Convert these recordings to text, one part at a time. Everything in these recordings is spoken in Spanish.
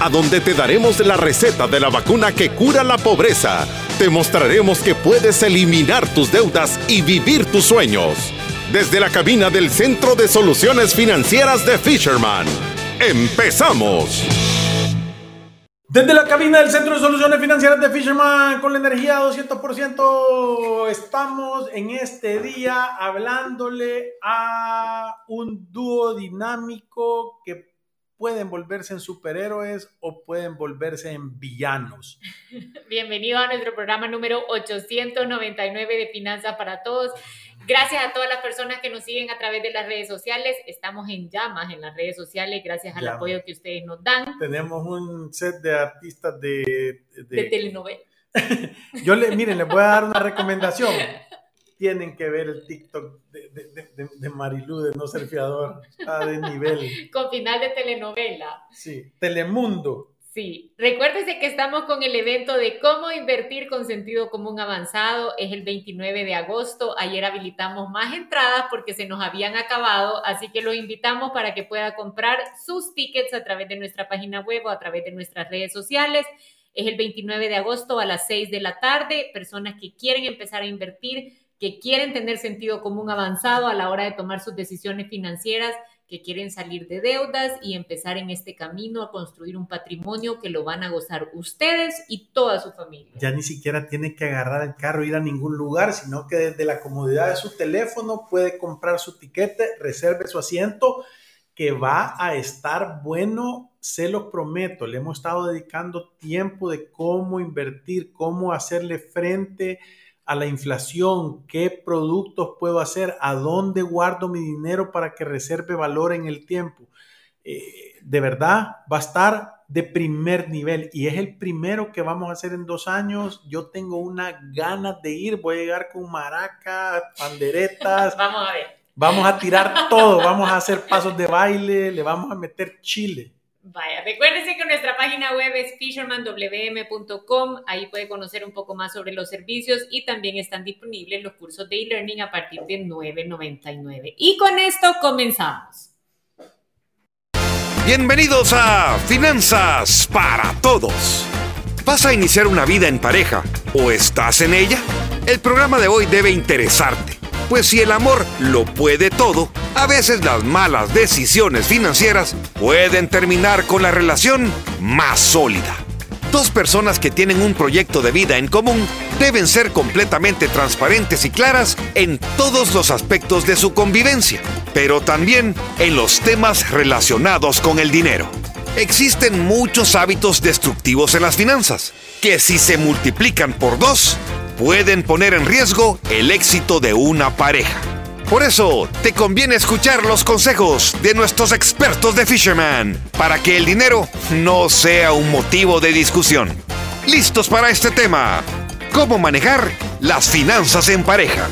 a donde te daremos la receta de la vacuna que cura la pobreza. Te mostraremos que puedes eliminar tus deudas y vivir tus sueños. Desde la cabina del Centro de Soluciones Financieras de Fisherman. ¡Empezamos! Desde la cabina del Centro de Soluciones Financieras de Fisherman con la energía 200%, estamos en este día hablándole a un dúo dinámico que pueden volverse en superhéroes o pueden volverse en villanos. Bienvenido a nuestro programa número 899 de Finanza para Todos. Gracias a todas las personas que nos siguen a través de las redes sociales. Estamos en llamas en las redes sociales gracias al apoyo que ustedes nos dan. Tenemos un set de artistas de... De, telenovela. Yo le, miren, les voy a dar una recomendación. Tienen que ver el TikTok de, de, de Marilú de No Ser Fiador. Está de nivel. Con final de telenovela. Sí, Telemundo. Sí, recuérdese que estamos con el evento de cómo invertir con sentido común avanzado. Es el 29 de agosto. Ayer habilitamos más entradas porque se nos habían acabado, así que lo invitamos para que pueda comprar sus tickets a través de nuestra página web o a través de nuestras redes sociales. Es el 29 de agosto a las 6 de la tarde. Personas que quieren empezar a invertir, que quieren tener sentido común avanzado a la hora de tomar sus decisiones financieras que quieren salir de deudas y empezar en este camino a construir un patrimonio que lo van a gozar ustedes y toda su familia. Ya ni siquiera tiene que agarrar el carro e ir a ningún lugar, sino que desde la comodidad de su teléfono puede comprar su tiquete, reserve su asiento, que va a estar bueno, se lo prometo. Le hemos estado dedicando tiempo de cómo invertir, cómo hacerle frente a la inflación, qué productos puedo hacer, a dónde guardo mi dinero para que reserve valor en el tiempo. Eh, de verdad, va a estar de primer nivel y es el primero que vamos a hacer en dos años. Yo tengo una ganas de ir, voy a llegar con maracas, panderetas. vamos a ver. Vamos a tirar todo, vamos a hacer pasos de baile, le vamos a meter chile. Vaya, recuérdense que nuestra página web es fishermanwm.com, ahí puede conocer un poco más sobre los servicios y también están disponibles los cursos de e-learning a partir de 9.99. Y con esto comenzamos. Bienvenidos a Finanzas para Todos. ¿Vas a iniciar una vida en pareja o estás en ella? El programa de hoy debe interesarte, pues si el amor lo puede todo, a veces las malas decisiones financieras pueden terminar con la relación más sólida. Dos personas que tienen un proyecto de vida en común deben ser completamente transparentes y claras en todos los aspectos de su convivencia, pero también en los temas relacionados con el dinero. Existen muchos hábitos destructivos en las finanzas, que si se multiplican por dos, pueden poner en riesgo el éxito de una pareja. Por eso, te conviene escuchar los consejos de nuestros expertos de Fisherman para que el dinero no sea un motivo de discusión. ¿Listos para este tema? ¿Cómo manejar las finanzas en pareja?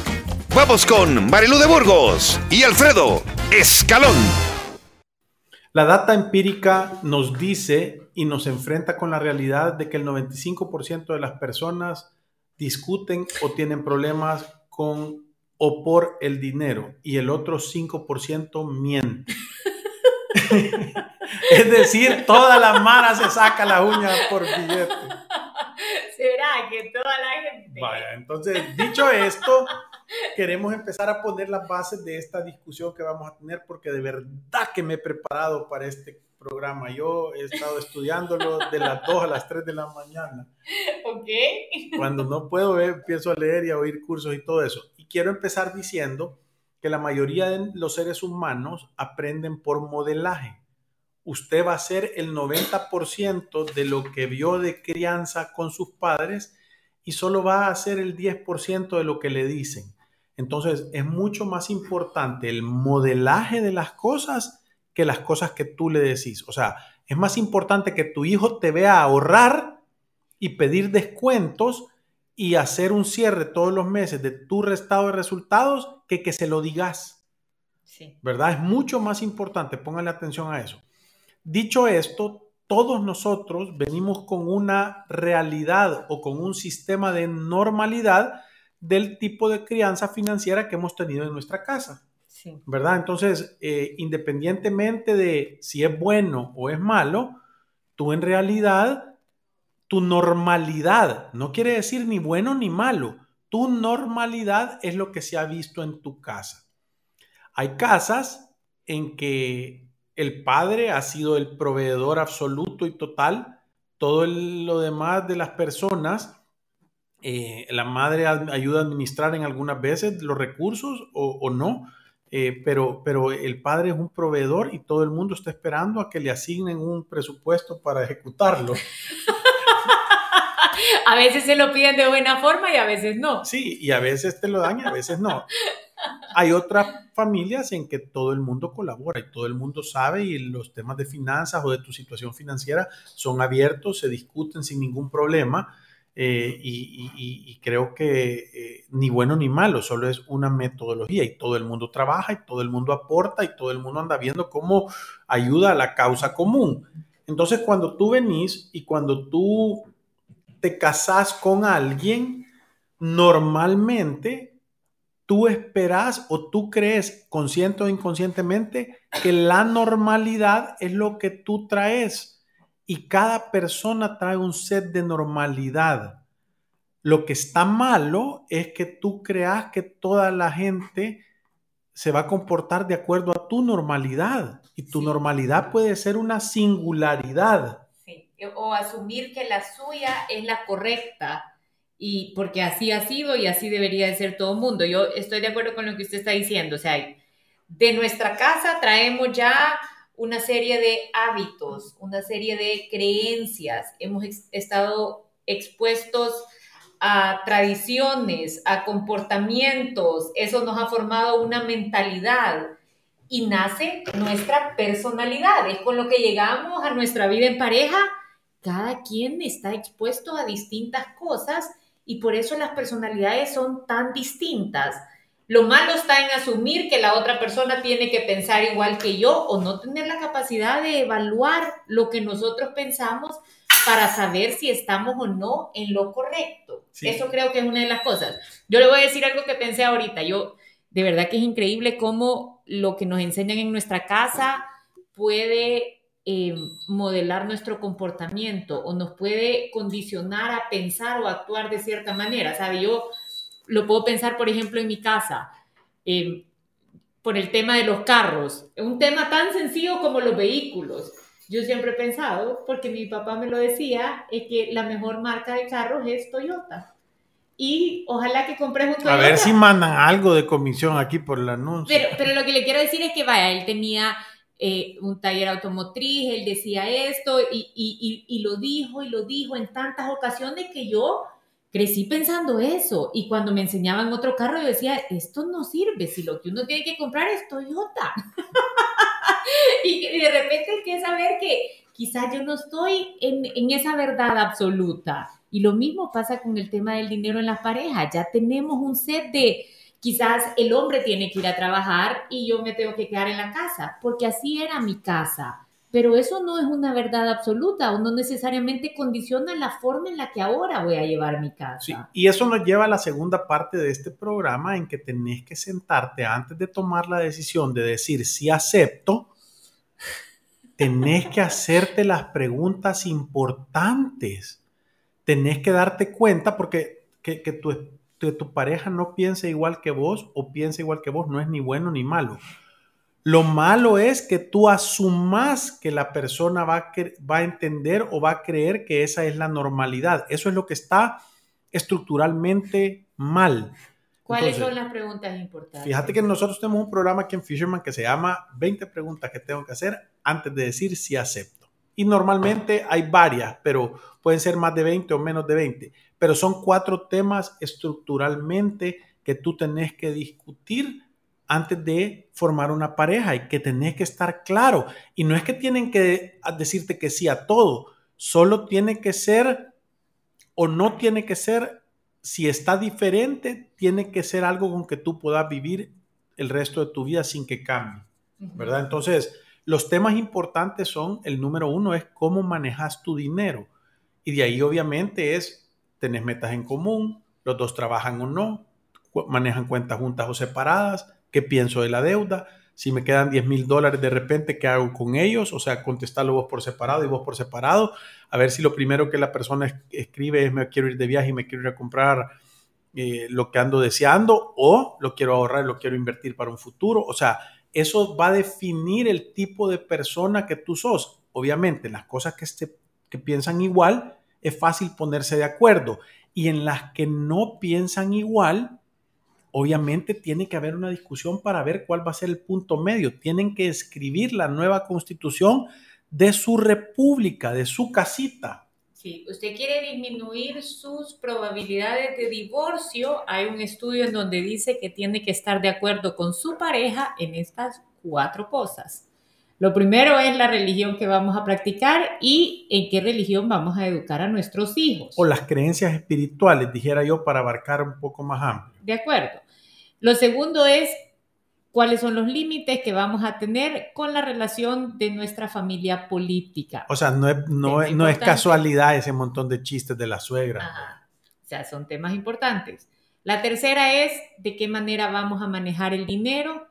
Vamos con Marilu de Burgos y Alfredo Escalón. La data empírica nos dice y nos enfrenta con la realidad de que el 95% de las personas discuten o tienen problemas con o por el dinero y el otro 5% miente. es decir, toda la mara se saca la uña por billete. ¿Será que toda la gente? Vaya, entonces, dicho esto, queremos empezar a poner las bases de esta discusión que vamos a tener porque de verdad que me he preparado para este programa. Yo he estado estudiándolo de las 2 a las 3 de la mañana. Ok. Cuando no puedo ver, empiezo a leer y a oír cursos y todo eso. Y quiero empezar diciendo que la mayoría de los seres humanos aprenden por modelaje. Usted va a ser el 90% de lo que vio de crianza con sus padres y solo va a hacer el 10% de lo que le dicen. Entonces es mucho más importante el modelaje de las cosas que las cosas que tú le decís. O sea, es más importante que tu hijo te vea ahorrar y pedir descuentos y hacer un cierre todos los meses de tu restado de resultados que que se lo digas. Sí. ¿Verdad? Es mucho más importante, póngale atención a eso. Dicho esto, todos nosotros venimos con una realidad o con un sistema de normalidad del tipo de crianza financiera que hemos tenido en nuestra casa. ¿Verdad? Entonces, eh, independientemente de si es bueno o es malo, tú en realidad tu normalidad, no quiere decir ni bueno ni malo, tu normalidad es lo que se ha visto en tu casa. Hay casas en que el padre ha sido el proveedor absoluto y total, todo lo demás de las personas, eh, la madre ayuda a administrar en algunas veces los recursos o, no, eh, pero, pero el padre es un proveedor y todo el mundo está esperando a que le asignen un presupuesto para ejecutarlo. a veces se lo piden de buena forma y a veces no. Sí, y a veces te lo dan y a veces no. Hay otras familias en que todo el mundo colabora y todo el mundo sabe y los temas de finanzas o de tu situación financiera son abiertos, se discuten sin ningún problema. Eh, y, creo que eh, ni bueno ni malo, solo es una metodología y todo el mundo trabaja y todo el mundo aporta y todo el mundo anda viendo cómo ayuda a la causa común. Entonces, cuando tú venís y cuando tú te casas con alguien, normalmente tú esperas o tú crees, consciente o inconscientemente, que la normalidad es lo que tú traes. Y cada persona trae un set de normalidad. Lo que está malo es que tú creas que toda la gente se va a comportar de acuerdo a tu normalidad. Y tu normalidad puede ser una singularidad o asumir que la suya es la correcta y porque así ha sido y así debería de ser todo el mundo. Yo estoy de acuerdo con lo que usted está diciendo, o sea, de nuestra casa traemos ya una serie de hábitos, una serie de creencias, hemos estado expuestos a tradiciones, a comportamientos, eso nos ha formado una mentalidad y nace nuestra personalidad, es con lo que llegamos a nuestra vida en pareja. Cada quien está expuesto a distintas cosas y por eso las personalidades son tan distintas. Lo malo está en asumir que la otra persona tiene que pensar igual que yo o no tener la capacidad de evaluar lo que nosotros pensamos para saber si estamos o no en lo correcto. Eso creo que es una de las cosas. Yo le voy a decir algo que pensé ahorita. Yo, de verdad que es increíble cómo lo que nos enseñan en nuestra casa puede eh, modelar nuestro comportamiento o nos puede condicionar a pensar o actuar de cierta manera. ¿Sabe? Yo lo puedo pensar, por ejemplo, en mi casa, eh, por el tema de los carros, un tema tan sencillo como los vehículos. Yo siempre he pensado, porque mi papá me lo decía, es que la mejor marca de carros es Toyota. Y ojalá que compres un Toyota. A ver si mandan algo de comisión aquí por el anuncio. Pero, pero lo que le quiero decir es que, vaya, él tenía eh, un taller automotriz, él decía esto y, y, y, lo dijo y lo dijo en tantas ocasiones que yo crecí pensando eso. Y cuando me enseñaban otro carro, yo decía, esto no sirve, si lo que uno tiene que comprar es Toyota. y de repente empieza a ver que quizás yo no estoy en, en esa verdad absoluta. Y lo mismo pasa con el tema del dinero en las parejas. Ya tenemos un set de, Quizás el hombre tiene que ir a trabajar y yo me tengo que quedar en la casa, porque así era mi casa. Pero eso no es una verdad absoluta o no necesariamente condiciona la forma en la que ahora voy a llevar mi casa. Sí, y eso nos lleva a la segunda parte de este programa en que tenés que sentarte antes de tomar la decisión de decir si acepto, tenés que hacerte las preguntas importantes. Tenés que darte cuenta porque que, tu que tu pareja no piense igual que vos o piense igual que vos no es ni bueno ni malo. Lo malo es que tú asumas que la persona va a, va a entender o va a creer que esa es la normalidad. Eso es lo que está estructuralmente mal. ¿Cuáles son las preguntas importantes? Fíjate que nosotros tenemos un programa aquí en Fisherman que se llama 20 preguntas que tengo que hacer antes de decir si acepto. Y normalmente hay varias, pero pueden ser más de 20 o menos de 20 pero son cuatro temas estructuralmente que tú tenés que discutir antes de formar una pareja y que tenés que estar claro. Y no es que tienen que decirte que sí a todo, solo tiene que ser o no tiene que ser si está diferente, tiene que ser algo con que tú puedas vivir el resto de tu vida sin que cambie, ¿verdad? Entonces, los temas importantes son, el número uno es cómo manejas tu dinero. Y de ahí obviamente es, tenés metas en común, los dos trabajan o no, manejan cuentas juntas o separadas, qué pienso de la deuda, si me quedan 10 mil dólares de repente, ¿qué hago con ellos? O sea, contestarlo vos por separado y vos por separado, a ver si lo primero que la persona escribe es me quiero ir de viaje y me quiero ir a comprar eh, lo que ando deseando o lo quiero ahorrar, lo quiero invertir para un futuro. O sea, eso va a definir el tipo de persona que tú sos. Obviamente, las cosas que, que piensan igual es fácil ponerse de acuerdo y en las que no piensan igual, obviamente tiene que haber una discusión para ver cuál va a ser el punto medio. Tienen que escribir la nueva constitución de su república, de su casita. Sí, usted quiere disminuir sus probabilidades de divorcio. Hay un estudio en donde dice que tiene que estar de acuerdo con su pareja en estas cuatro cosas. Lo primero es la religión que vamos a practicar y en qué religión vamos a educar a nuestros hijos. O las creencias espirituales, dijera yo, para abarcar un poco más amplio. De acuerdo. Lo segundo es cuáles son los límites que vamos a tener con la relación de nuestra familia política. O sea, no es, no, es, casualidad ese montón de chistes de la suegra. O sea, son temas importantes. La tercera es de qué manera vamos a manejar el dinero.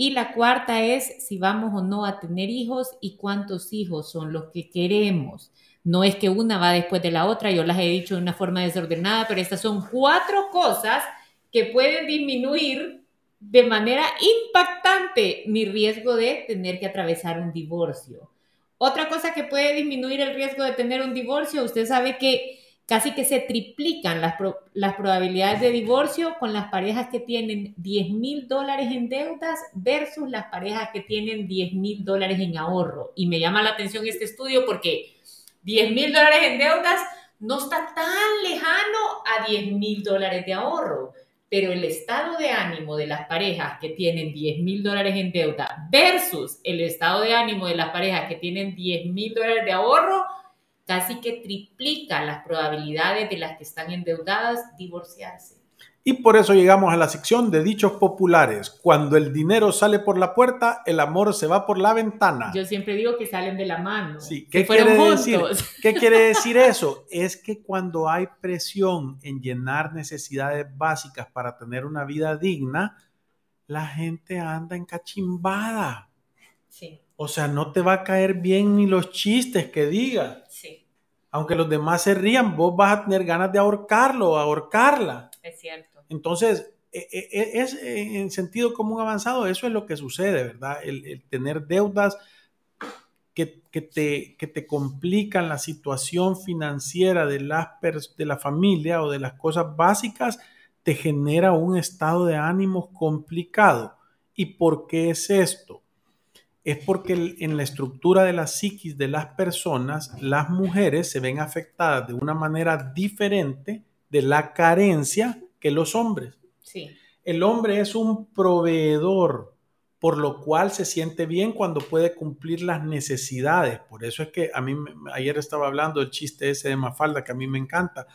Y la cuarta es si vamos o no a tener hijos y cuántos hijos son los que queremos. No es que una va después de la otra, yo las he dicho de una forma desordenada, pero estas son cuatro cosas que pueden disminuir de manera impactante mi riesgo de tener que atravesar un divorcio. Otra cosa que puede disminuir el riesgo de tener un divorcio, usted sabe que casi que se triplican las, probabilidades de divorcio con las parejas que tienen 10 mil dólares en deudas versus las parejas que tienen 10 mil dólares en ahorro. Y me llama la atención este estudio porque 10 mil dólares en deudas no está tan lejano a 10 mil dólares de ahorro pero el estado de ánimo de las parejas que tienen 10 mil dólares en deuda versus el estado de ánimo de las parejas que tienen 10 mil dólares de ahorro, casi que triplica las probabilidades de las que están endeudadas divorciarse. Y por eso llegamos a la sección de dichos populares. Cuando el dinero sale por la puerta, el amor se va por la ventana. Yo siempre digo que salen de la mano. Sí, ¿qué, quiere decir? ¿qué quiere decir eso? Es que cuando hay presión en llenar necesidades básicas para tener una vida digna, la gente anda encachimbada. Sí. O sea, no te va a caer bien ni los chistes que digas. Sí. Aunque los demás se rían, vos vas a tener ganas de ahorcarlo o ahorcarla. Es cierto. Entonces, e, e, e, es en sentido común avanzado, eso es lo que sucede, ¿verdad? El, tener deudas que, te, que, te, complican la situación financiera de, las, de la familia o de las cosas básicas, te genera un estado de ánimo complicado. ¿Y por qué es esto? Es porque en la estructura de la psiquis de las personas, las mujeres se ven afectadas de una manera diferente de la carencia que los hombres. Sí. El hombre es un proveedor, por lo cual se siente bien cuando puede cumplir las necesidades. Por eso es que a mí, ayer estaba hablando del chiste ese de Mafalda, que a mí me encanta,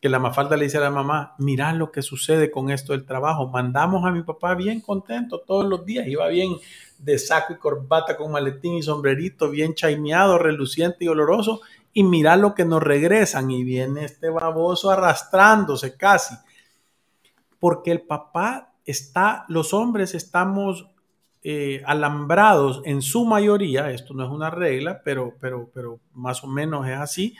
que la Mafalda le dice a la mamá, mira lo que sucede con esto del trabajo. Mandamos a mi papá bien contento todos los días, iba bien de saco y corbata con maletín y sombrerito, bien chaimeado, reluciente y oloroso, y mira lo que nos regresan y viene este baboso arrastrándose casi. Porque el papá está, los hombres estamos eh, alambrados en su mayoría, esto no es una regla, pero, pero, pero más o menos es así,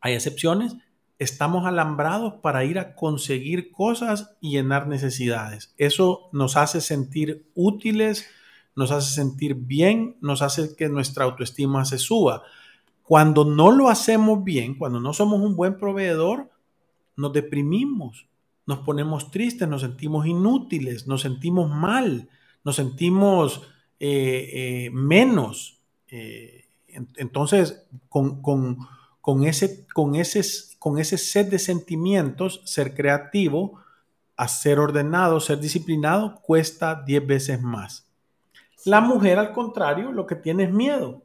hay excepciones, estamos alambrados para ir a conseguir cosas y llenar necesidades. Eso nos hace sentir útiles, nos hace sentir bien, nos hace que nuestra autoestima se suba. Cuando no lo hacemos bien, cuando no somos un buen proveedor, nos deprimimos, nos ponemos tristes, nos sentimos inútiles, nos sentimos mal, nos sentimos eh, eh, menos. Eh, entonces, con, ese, con, ese, con ese set de sentimientos, ser creativo, a ser ordenado, ser disciplinado, cuesta 10 veces más. La mujer, al contrario, lo que tiene es miedo.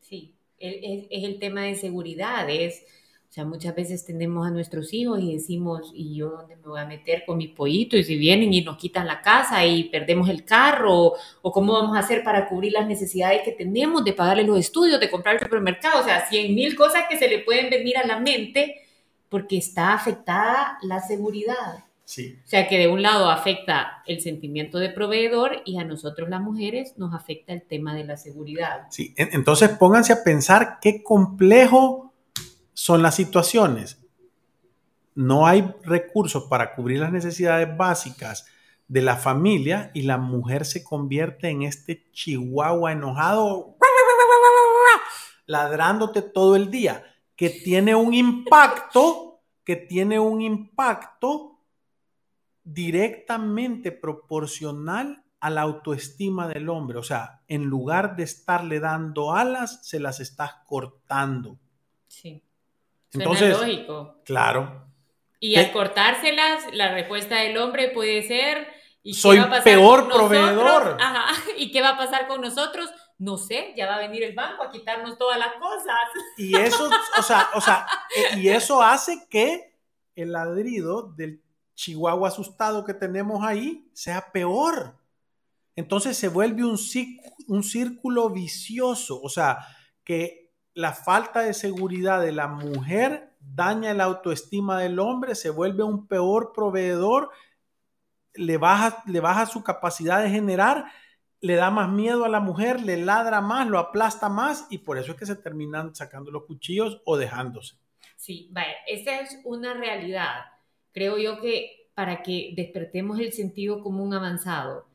Sí, es, es el tema de seguridad, es O sea, muchas veces tenemos a nuestros hijos y decimos, ¿y yo dónde me voy a meter con mi pollito? Y si vienen y nos quitan la casa y perdemos el carro, o, cómo vamos a hacer para cubrir las necesidades que tenemos de pagarle los estudios, de comprar el supermercado, o sea, cien mil cosas que se le pueden venir a la mente porque está afectada la seguridad. Sí. O sea, que de un lado afecta el sentimiento de proveedor y a nosotros las mujeres nos afecta el tema de la seguridad. Sí, entonces pónganse a pensar qué complejo son las situaciones. No hay recursos para cubrir las necesidades básicas de la familia y la mujer se convierte en este chihuahua enojado, ladrándote todo el día, que tiene un impacto, que tiene un impacto directamente proporcional a la autoestima del hombre. O sea, en lugar de estarle dando alas, se las estás cortando. Sí. Entonces, lógico. Claro. Y al cortárselas, la respuesta del hombre puede ser. ¿y Soy qué va a pasar peor proveedor. Ajá. ¿Y qué va a pasar con nosotros? No sé, ya va a venir el banco a quitarnos todas las cosas. Y eso, o sea, o sea, eh, y eso hace que el ladrido del chihuahua asustado que tenemos ahí sea peor. Entonces se vuelve un, un círculo vicioso, o sea, que la falta de seguridad de la mujer daña la autoestima del hombre, se vuelve un peor proveedor, le baja, le baja su capacidad de generar, le da más miedo a la mujer, le ladra más, lo aplasta más y por eso es que se terminan sacando los cuchillos o dejándose. Sí, vaya, esa es una realidad. Creo yo que para que despertemos el sentido común avanzado,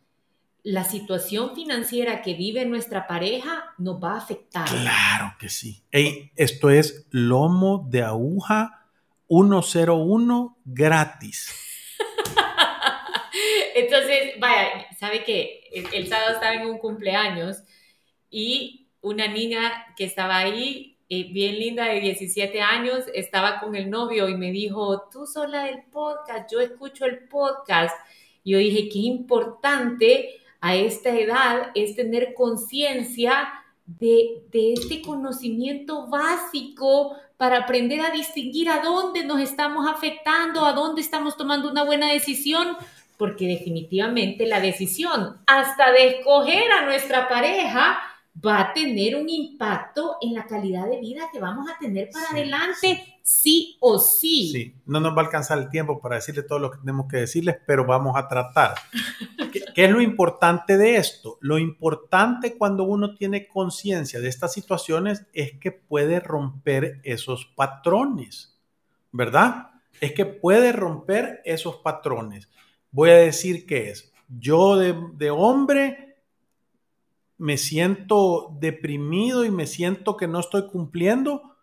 la situación financiera que vive nuestra pareja nos va a afectar. Claro que sí. esto es lomo de aguja 101 gratis. Entonces, vaya, sabe que el, sábado estaba en un cumpleaños y una niña que estaba ahí, eh, bien linda, de 17 años, estaba con el novio y me dijo, tú sola del podcast, yo escucho el podcast. Y yo dije, qué importante a esta edad es tener conciencia de, este conocimiento básico para aprender a distinguir a dónde nos estamos afectando, a dónde estamos tomando una buena decisión, porque definitivamente la decisión hasta de escoger a nuestra pareja va a tener un impacto en la calidad de vida que vamos a tener para adelante, sí. o sí. Sí, no nos va a alcanzar el tiempo para decirle todo lo que tenemos que decirles, pero vamos a tratar. ¿Qué, es lo importante de esto? Lo importante cuando uno tiene conciencia de estas situaciones es que puede romper esos patrones, ¿verdad? Es que puede romper esos patrones. Voy a decir qué es. Yo de, de hombre me siento deprimido y me siento que no estoy cumpliendo,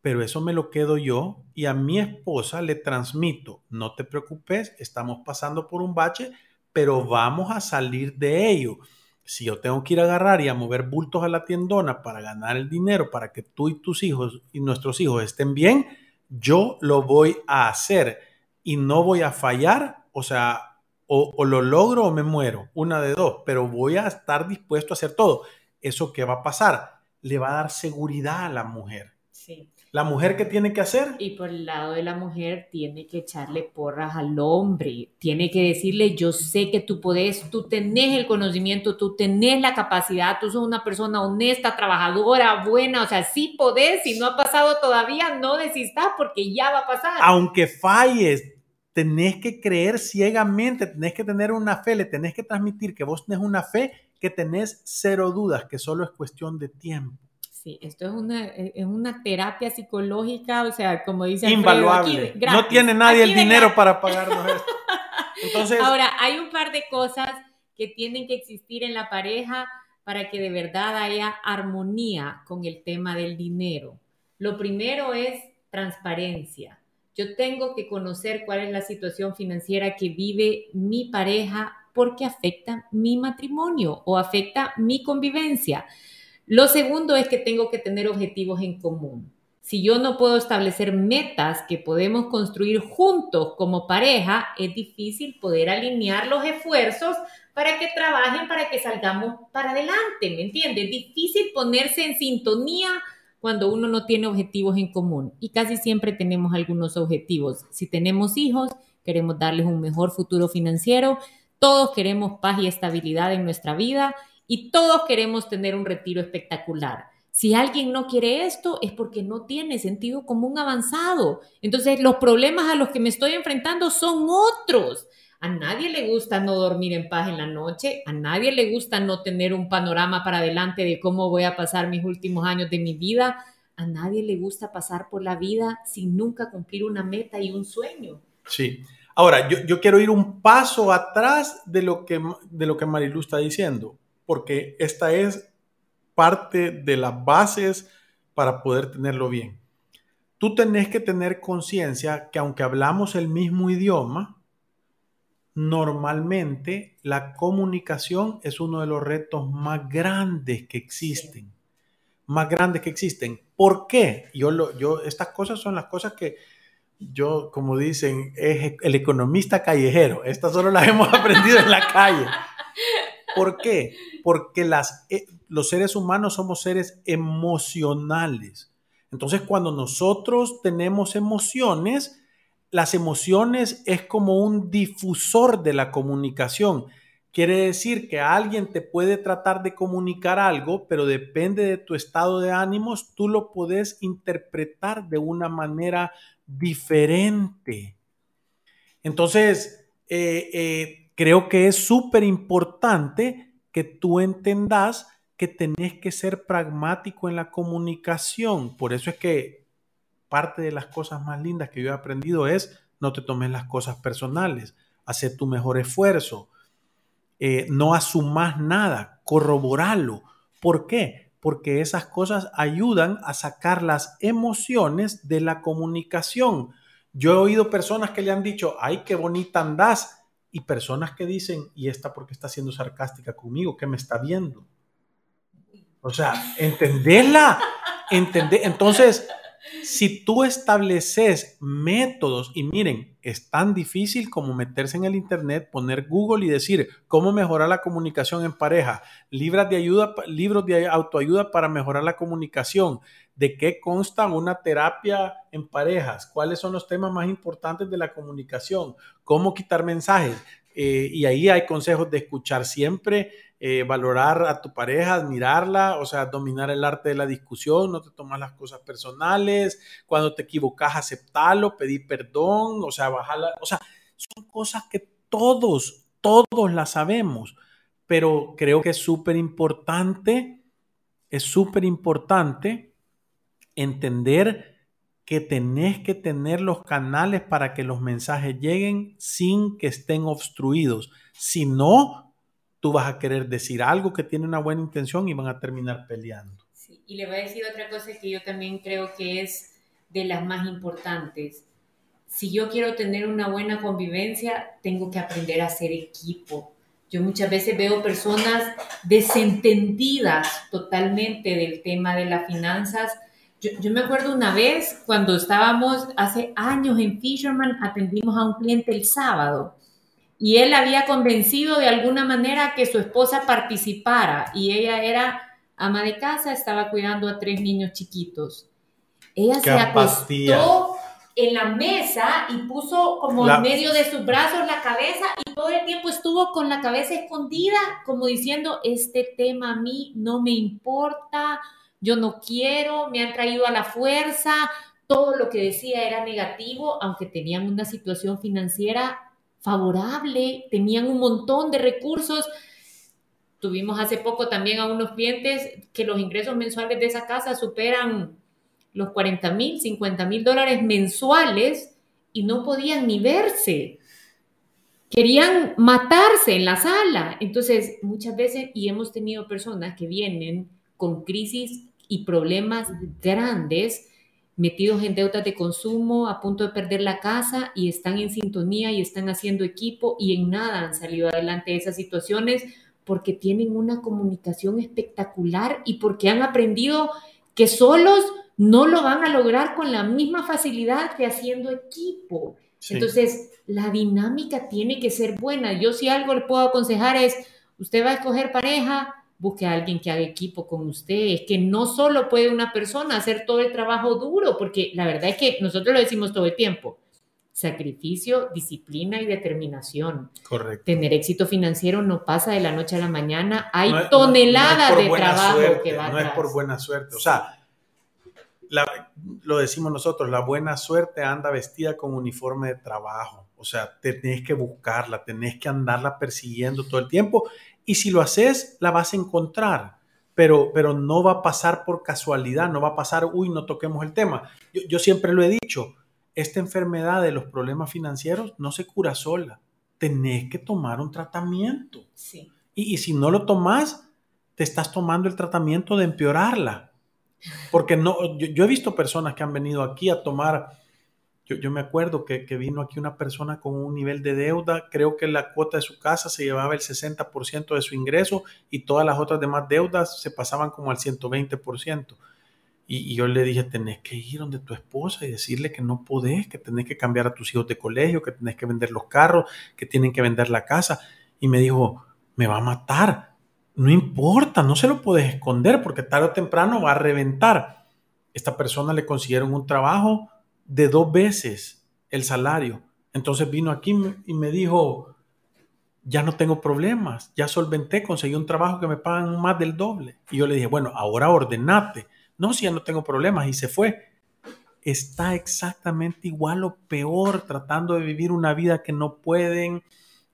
pero eso me lo quedo yo y a mi esposa le transmito, no te preocupes, estamos pasando por un bache, pero vamos a salir de ello. Si yo tengo que ir a agarrar y a mover bultos a la tiendona para ganar el dinero, para que tú y tus hijos y nuestros hijos estén bien, yo lo voy a hacer y no voy a fallar, o sea, o, lo logro o me muero, una de dos, pero voy a estar dispuesto a hacer todo. ¿Eso qué va a pasar? Le va a dar seguridad a la mujer. Sí. ¿La mujer qué tiene que hacer? Y por el lado de la mujer tiene que echarle porras al hombre, tiene que decirle, yo sé que tú podés, tú tenés el conocimiento, tú tenés la capacidad, tú sos una persona honesta, trabajadora, buena, o sea, sí podés, si no ha pasado todavía, no desistas porque ya va a pasar. Aunque falles, tenés que creer ciegamente, tenés que tener una fe, le tenés que transmitir que vos tenés una fe, que tenés cero dudas, que solo es cuestión de tiempo. Sí, esto es una, es una terapia psicológica, o sea, como dice Invaluable. no tiene nadie el dinero para pagarnos esto. Entonces, Ahora, hay un par de cosas que tienen que existir en la pareja para que de verdad haya armonía con el tema del dinero. Lo primero es transparencia. Yo tengo que conocer cuál es la situación financiera que vive mi pareja porque afecta mi matrimonio o afecta mi convivencia. Lo segundo es que tengo que tener objetivos en común. Si yo no puedo establecer metas que podemos construir juntos como pareja, es difícil poder alinear los esfuerzos para que trabajen, para que salgamos para adelante, ¿me entiendes? Es difícil ponerse en sintonía cuando uno no tiene objetivos en común. Y casi siempre tenemos algunos objetivos. Si tenemos hijos, queremos darles un mejor futuro financiero, todos queremos paz y estabilidad en nuestra vida y todos queremos tener un retiro espectacular. Si alguien no quiere esto es porque no tiene sentido común avanzado. Entonces los problemas a los que me estoy enfrentando son otros. A nadie le gusta no dormir en paz en la noche, a nadie le gusta no tener un panorama para adelante de cómo voy a pasar mis últimos años de mi vida, a nadie le gusta pasar por la vida sin nunca cumplir una meta y un sueño. Sí. Ahora, yo, quiero ir un paso atrás de lo, que, de lo que Marilu está diciendo, porque esta es parte de las bases para poder tenerlo bien. Tú tenés que tener conciencia que aunque hablamos el mismo idioma, normalmente la comunicación es uno de los retos más grandes que existen. Más grandes que existen. ¿Por qué? Yo, lo, yo, estas cosas son las cosas que yo, como dicen, es el economista callejero. Estas solo las hemos aprendido en la calle. ¿Por qué? Porque las, eh, los seres humanos somos seres emocionales. Entonces, cuando nosotros tenemos emociones, las emociones es como un difusor de la comunicación. Quiere decir que alguien te puede tratar de comunicar algo, pero depende de tu estado de ánimos, tú lo puedes interpretar de una manera diferente. Entonces, eh, eh, creo que es súper importante que tú entendas que tenés que ser pragmático en la comunicación. Por eso es que parte de las cosas más lindas que yo he aprendido es no te tomes las cosas personales, hacer tu mejor esfuerzo, eh, no asumas nada, corroboralo. ¿Por qué? Porque esas cosas ayudan a sacar las emociones de la comunicación. Yo he oído personas que le han dicho, ay, qué bonita andás, y personas que dicen, ¿y esta porque está siendo sarcástica conmigo? ¿Qué me está viendo? O sea, entenderla, entender. Entonces, si tú estableces métodos, y miren, es tan difícil como meterse en el Internet, poner Google y decir cómo mejorar la comunicación en pareja, libros de ayuda, libros de autoayuda para mejorar la comunicación, de qué consta una terapia en parejas, cuáles son los temas más importantes de la comunicación, cómo quitar mensajes. Eh, y ahí hay consejos de escuchar siempre, eh, valorar a tu pareja, admirarla, o sea, dominar el arte de la discusión, no te tomas las cosas personales, cuando te equivocas, aceptarlo, pedir perdón, o sea, bajarla, o sea, son cosas que todos, todos las sabemos, pero creo que es súper importante, es súper importante entender que tenés que tener los canales para que los mensajes lleguen sin que estén obstruidos. Si no, tú vas a querer decir algo que tiene una buena intención y van a terminar peleando. Y le voy a decir otra cosa que yo también creo que es de las más importantes. Si yo quiero tener una buena convivencia, tengo que aprender a ser equipo. Yo muchas veces veo personas desentendidas totalmente del tema de las finanzas yo, me acuerdo una vez cuando estábamos hace años en Fisherman, atendimos a un cliente el sábado y él había convencido de alguna manera que su esposa participara y ella era ama de casa, estaba cuidando a tres niños chiquitos. Ella se acostó en la mesa y puso como en medio de sus brazos la cabeza y todo el tiempo estuvo con la cabeza escondida, como diciendo, este tema a mí no me importa, yo no quiero, me han traído a la fuerza, todo lo que decía era negativo, aunque tenían una situación financiera favorable, tenían un montón de recursos. Tuvimos hace poco también a unos clientes que los ingresos mensuales de esa casa superan los 40 mil, 50 mil dólares mensuales y no podían ni verse. Querían matarse en la sala. Entonces, muchas veces, y hemos tenido personas que vienen con crisis y problemas grandes, metidos en deudas de consumo, a punto de perder la casa y están en sintonía y están haciendo equipo y en nada han salido adelante de esas situaciones porque tienen una comunicación espectacular y porque han aprendido que solos no lo van a lograr con la misma facilidad que haciendo equipo. Entonces, la dinámica tiene que ser buena. Yo si algo le puedo aconsejar es, usted va a escoger pareja, busque a alguien que haga equipo con usted. Es que no solo puede una persona hacer todo el trabajo duro, porque la verdad es que nosotros lo decimos todo el tiempo. Sacrificio, disciplina y determinación. Correcto. Tener éxito financiero no pasa de la noche a la mañana. Hay toneladas de trabajo que va No es por buena suerte. O sea, lo decimos nosotros, la buena suerte anda vestida con uniforme de trabajo. O sea, tenés que buscarla, tenés que andarla persiguiendo todo el tiempo y si lo haces, la vas a encontrar. Pero, pero no va a pasar por casualidad, no va a pasar, uy, no toquemos el tema. Yo, yo siempre lo he dicho, esta enfermedad de los problemas financieros no se cura sola. Tenés que tomar un tratamiento. Sí. Y, y si no lo tomas, te estás tomando el tratamiento de empeorarla. Porque no, yo, yo, he visto personas que han venido aquí a tomar yo, me acuerdo que, vino aquí una persona con un nivel de deuda, creo que la cuota de su casa se llevaba el 60% de su ingreso y todas las otras demás deudas se pasaban como al 120%. Y, y, yo le dije, tenés que ir donde tu esposa y decirle que no podés, que tenés que cambiar a tus hijos de colegio, que tenés que vender los carros, que tienen que vender la casa. Y me dijo, me va a matar. No importa, no se lo puedes esconder porque tarde o temprano va a reventar. Esta persona le consiguieron un trabajo de dos veces el salario. Entonces vino aquí y me dijo, ya no tengo problemas, ya solventé, conseguí un trabajo que me pagan más del doble. Y yo le dije, bueno, ahora ordenate. No, si ya no tengo problemas y se fue. Está exactamente igual o peor tratando de vivir una vida que no pueden.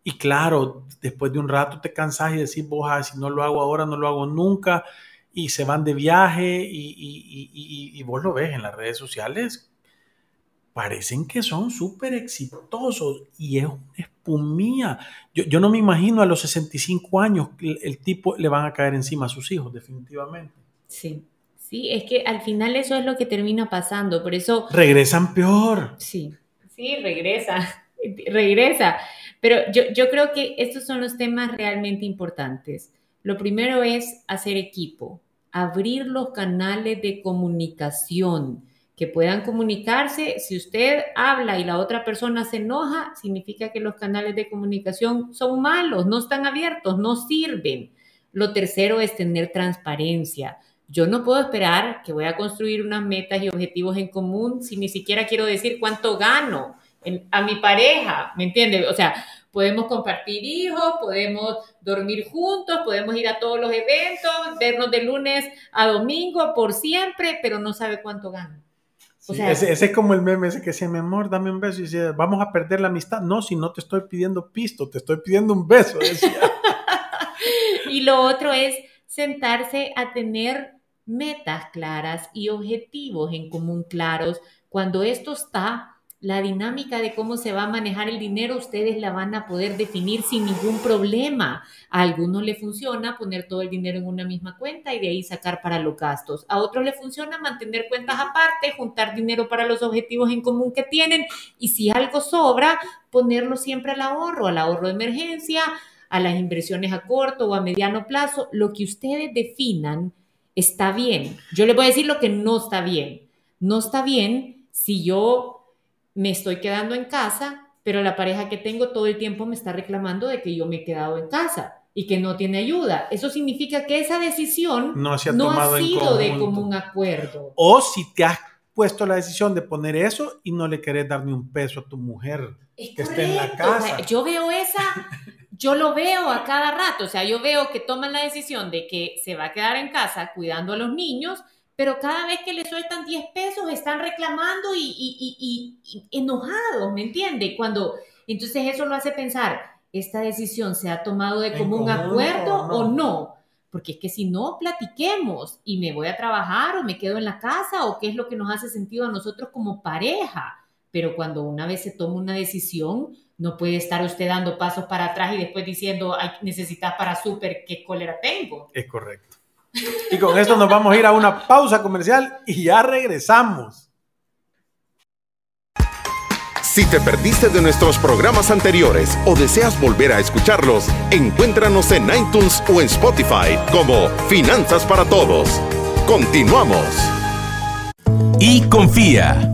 Y claro, después de un rato te cansas y decís, vos, si no lo hago ahora, no lo hago nunca. Y se van de viaje y, y, y vos lo ves en las redes sociales parecen que son súper exitosos y es una espumía. Yo, yo, no me imagino a los 65 años el, el, tipo le van a caer encima a sus hijos, definitivamente. Sí, sí, es que al final eso es lo que termina pasando, por eso... Regresan peor. Sí, sí, regresa, regresa. Pero yo, yo creo que estos son los temas realmente importantes. Lo primero es hacer equipo, abrir los canales de comunicación que puedan comunicarse. Si usted habla y la otra persona se enoja, significa que los canales de comunicación son malos, no están abiertos, no sirven. Lo tercero es tener transparencia. Yo no puedo esperar que voy a construir unas metas y objetivos en común si ni siquiera quiero decir cuánto gano a mi pareja, ¿me entiende? O sea, podemos compartir hijos, podemos dormir juntos, podemos ir a todos los eventos, vernos de lunes a domingo por siempre, pero no sabe cuánto gano ese, es como el meme ese que decía, mi amor, dame un beso. Y dice, vamos a perder la amistad. No, si no te estoy pidiendo pisto, te estoy pidiendo un beso. y lo otro es sentarse a tener metas claras y objetivos en común claros. Cuando esto está, la dinámica de cómo se va a manejar el dinero, ustedes la van a poder definir sin ningún problema. A algunos le funciona poner todo el dinero en una misma cuenta y de ahí sacar para los gastos. A otros le funciona mantener cuentas aparte, juntar dinero para los objetivos en común que tienen y si algo sobra, ponerlo siempre al ahorro, al ahorro de emergencia, a las inversiones a corto o a mediano plazo. Lo que ustedes definan está bien. Yo les voy a decir lo que no está bien. No está bien si yo me estoy quedando en casa, pero la pareja que tengo todo el tiempo me está reclamando de que yo me he quedado en casa y que no tiene ayuda. Eso significa que esa decisión no, ha, sido de común acuerdo. O si te has puesto la decisión de poner eso y no le querés dar ni un peso a tu mujer que esté en la casa. yo veo esa, yo lo veo a cada rato, o sea, yo veo que toman la decisión de que se va a quedar en casa cuidando a los niños pero cada vez que le sueltan 10 pesos están reclamando y, enojados, ¿me entiende? Cuando, entonces eso lo hace pensar, ¿esta decisión se ha tomado de común acuerdo o no? Porque es que si no, platiquemos y me voy a trabajar o me quedo en la casa o qué es lo que nos hace sentido a nosotros como pareja. Pero cuando una vez se toma una decisión, no puede estar usted dando pasos para atrás y después diciendo, Ay, necesitas para súper, qué cólera tengo. Es correcto. Y con esto nos vamos a ir a una pausa comercial y ya regresamos. Si te perdiste de nuestros programas anteriores o deseas volver a escucharlos, encuéntranos en iTunes o en Spotify como Finanzas para Todos. Continuamos. Y confía,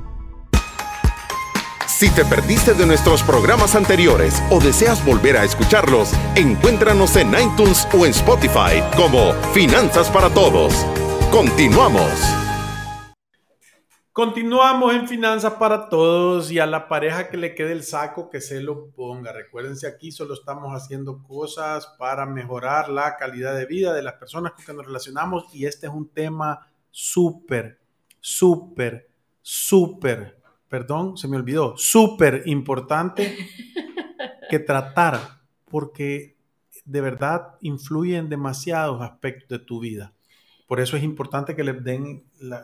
Si te perdiste de nuestros programas anteriores o deseas volver a escucharlos, encuéntranos en iTunes o en Spotify como Finanzas para Todos. Continuamos. Continuamos en Finanzas para Todos y a la pareja que le quede el saco que se lo ponga. Recuérdense aquí solo estamos haciendo cosas para mejorar la calidad de vida de las personas con que nos relacionamos y este es un tema súper, súper, súper perdón, se me olvidó, súper importante que tratar, porque de verdad influye en demasiados aspectos de tu vida. Por eso es importante que le den la,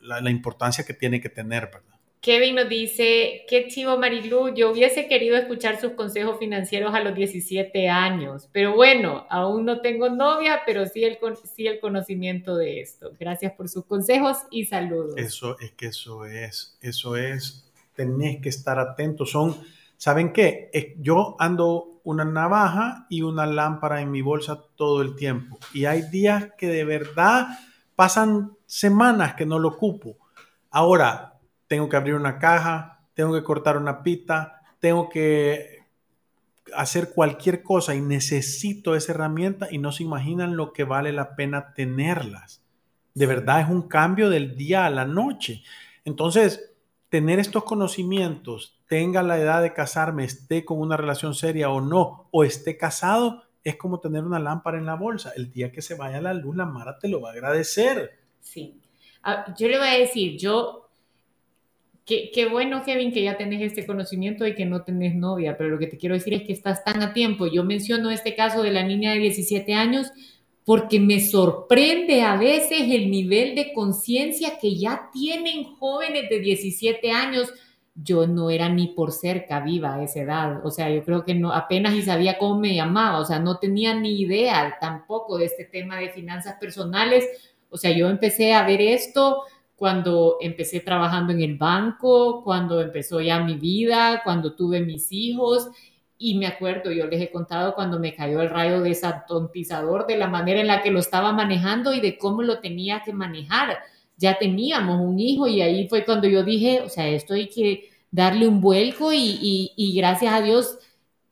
la importancia que tiene que tener, ¿verdad? Kevin nos dice, qué chivo Marilu, yo hubiese querido escuchar sus consejos financieros a los 17 años, pero bueno, aún no tengo novia, pero sí el, sí el conocimiento de esto. Gracias por sus consejos y saludos. Eso es que eso es, eso es, tenés que estar atentos. Son, ¿saben qué? Yo ando una navaja y una lámpara en mi bolsa todo el tiempo y hay días que de verdad pasan semanas que no lo ocupo. Ahora, tengo que abrir una caja, tengo que cortar una pita, tengo que hacer cualquier cosa y necesito esa herramienta y no se imaginan lo que vale la pena tenerlas. De verdad es un cambio del día a la noche. Entonces, tener estos conocimientos, tenga la edad de casarme, esté con una relación seria o no, o esté casado, es como tener una lámpara en la bolsa. El día que se vaya la luz, la Mara te lo va a agradecer. Sí. Ah, yo le voy a decir, yo Qué, bueno, Kevin, que ya tenés este conocimiento y que no tenés novia, pero lo que te quiero decir es que estás tan a tiempo. Yo menciono este caso de la niña de 17 años porque me sorprende a veces el nivel de conciencia que ya tienen jóvenes de 17 años. Yo no era ni por cerca viva a esa edad, o sea, yo creo que no, apenas y sabía cómo me llamaba, o sea, no tenía ni idea tampoco de este tema de finanzas personales. O sea, yo empecé a ver esto cuando empecé trabajando en el banco, cuando empezó ya mi vida, cuando tuve mis hijos. Y me acuerdo, yo les he contado cuando me cayó el rayo de desatontizador, de la manera en la que lo estaba manejando y de cómo lo tenía que manejar. Ya teníamos un hijo y ahí fue cuando yo dije, o sea, esto hay que darle un vuelco y, y, gracias a Dios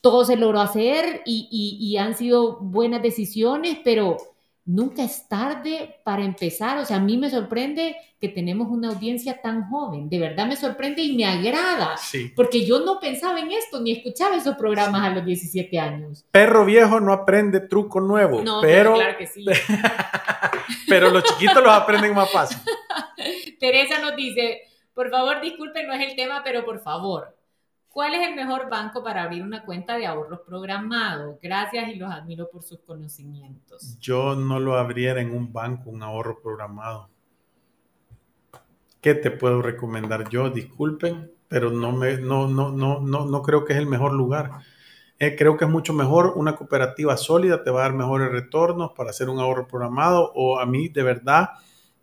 todo se logró hacer y, y han sido buenas decisiones, pero nunca es tarde para empezar. O sea, a mí me sorprende que tenemos una audiencia tan joven. De verdad me sorprende y me agrada. Porque yo no pensaba en esto ni escuchaba esos programas a los 17 años. Perro viejo no aprende truco nuevo. No, pero, claro que sí. pero los chiquitos los aprenden más fácil. Teresa nos dice, por favor, disculpen, no es el tema, pero por favor, ¿Cuál es el mejor banco para abrir una cuenta de ahorros programado? Gracias y los admiro por sus conocimientos. Yo no lo abriera en un banco, un ahorro programado. ¿Qué te puedo recomendar yo? Disculpen, pero no, me, no, no, no, no, no creo que es el mejor lugar. Eh, creo que es mucho mejor una cooperativa sólida, te va a dar mejores retornos para hacer un ahorro programado o a mí de verdad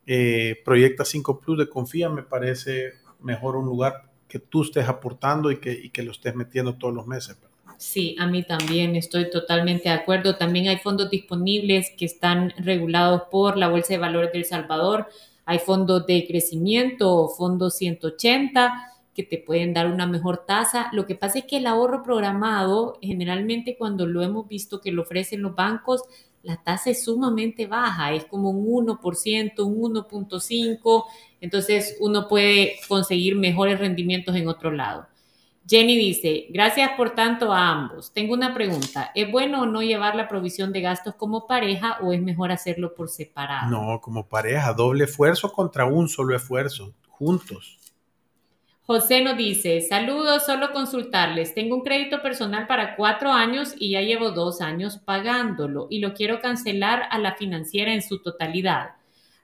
eh, Proyecta 5 Plus de Confía me parece mejor un lugar que tú estés aportando y que, y que lo estés metiendo todos los meses. Sí, a mí también estoy totalmente de acuerdo. También hay fondos disponibles que están regulados por la Bolsa de Valores del Salvador. Hay fondos de crecimiento o fondos 180 que te pueden dar una mejor tasa. Lo que pasa es que el ahorro programado, generalmente cuando lo hemos visto que lo ofrecen los bancos, la tasa es sumamente baja, es como un 1%, un 1.5%, entonces uno puede conseguir mejores rendimientos en otro lado. Jenny dice, gracias por tanto a ambos. Tengo una pregunta, ¿es bueno o no llevar la provisión de gastos como pareja o es mejor hacerlo por separado? No, como pareja, doble esfuerzo contra un solo esfuerzo, juntos. José nos dice, saludos, solo consultarles. Tengo un crédito personal para cuatro años y ya llevo dos años pagándolo y lo quiero cancelar a la financiera en su totalidad.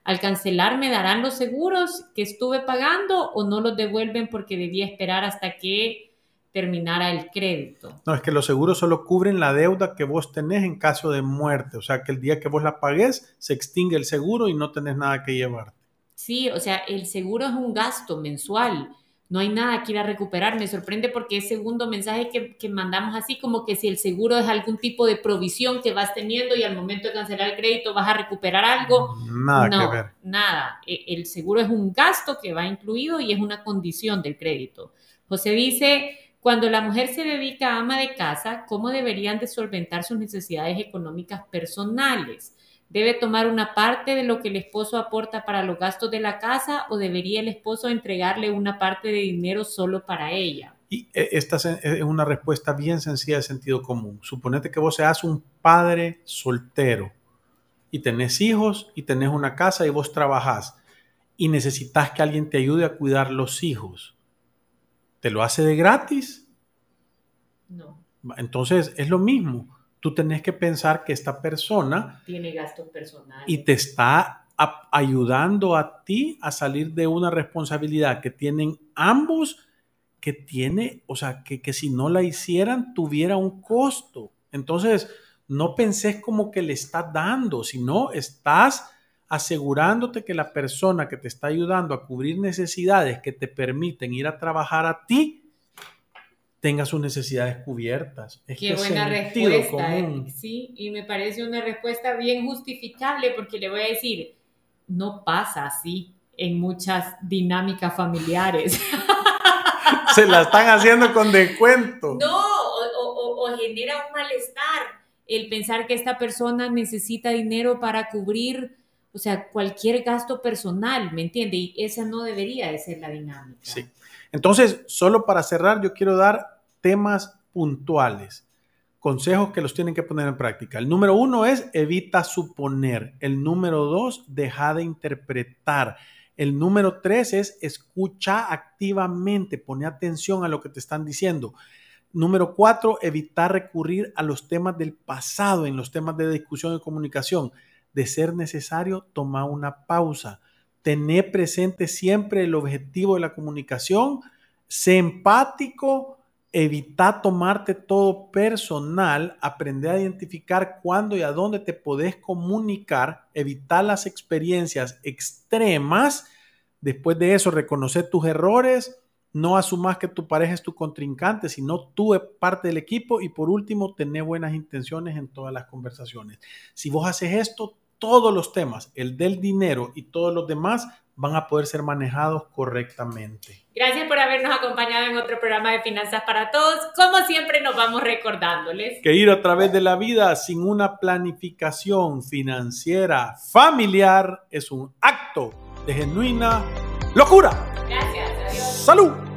Al cancelar, ¿me darán los seguros que estuve pagando o no los devuelven porque debía esperar hasta que terminara el crédito. No, es que los seguros solo cubren la deuda que vos tenés en caso de muerte. O sea, que el día que vos la pagues, se extingue el seguro y no tenés nada que llevar. Sí, o sea, el seguro es un gasto mensual. No hay nada que ir a recuperar. Me sorprende porque es segundo mensaje que, que mandamos así, como que si el seguro es algún tipo de provisión que vas teniendo y al momento de cancelar el crédito vas a recuperar algo. Nada no, que ver. Nada. E- El seguro es un gasto que va incluido y es una condición del crédito. José dice, cuando la mujer se dedica a ama de casa, ¿cómo deberían de solventar sus necesidades económicas personales? ¿Debe tomar una parte de lo que el esposo aporta para los gastos de la casa o debería el esposo entregarle una parte de dinero solo para ella? Y eh, esta es es una respuesta bien sencilla de sentido común. Suponete que vos seas un padre soltero y tenés hijos y tenés una casa y vos trabajás y necesitas que alguien te ayude a cuidar los hijos. ¿Te lo hace de gratis? No, Entonces es lo mismo. Tú tenés que pensar que esta persona tiene gastos personales. y te está a- ayudando a ti a salir de una responsabilidad que tienen ambos, que tiene, o sea, que, que si no la hicieran tuviera un costo. Entonces, no pensés como que le estás dando, sino estás asegurándote que la persona que te está ayudando a cubrir necesidades que te permiten ir a trabajar a ti, tenga sus necesidades cubiertas. Es Qué que buena respuesta, ¿eh? sí, y me parece una respuesta bien justificable porque le voy a decir, no pasa así en muchas dinámicas familiares. Se la están haciendo con descuento. No, o- o genera un malestar el pensar que esta persona necesita dinero para cubrir, o sea, cualquier gasto personal, ¿me entiende? Y esa no debería de ser la dinámica. Sí. Entonces, solo para cerrar, yo quiero dar temas puntuales, consejos que los tienen que poner en práctica. El número uno es evita suponer. El número dos, deja de interpretar. El número tres es escucha activamente, pone atención a lo que te están diciendo. Número cuatro, evitar recurrir a los temas del pasado en los temas de discusión y comunicación. De ser necesario, toma una pausa. Tener presente siempre el objetivo de la comunicación. Sé empático. Evita tomarte todo personal. Aprender a identificar cuándo y a dónde te podés comunicar. Evitar las experiencias extremas. Después de eso, reconocer tus errores no asumas que tu pareja es tu contrincante, sino tú es parte del equipo y por último, tener buenas intenciones en todas las conversaciones. Si vos haces esto, todos los temas, el del dinero y todos los demás, van a poder ser manejados correctamente. Gracias por habernos acompañado en otro programa de Finanzas para Todos. Como siempre, nos vamos recordándoles. Que ir a través de la vida sin una planificación financiera familiar es un acto de genuina locura. Gracias, adiós. ¡Salud!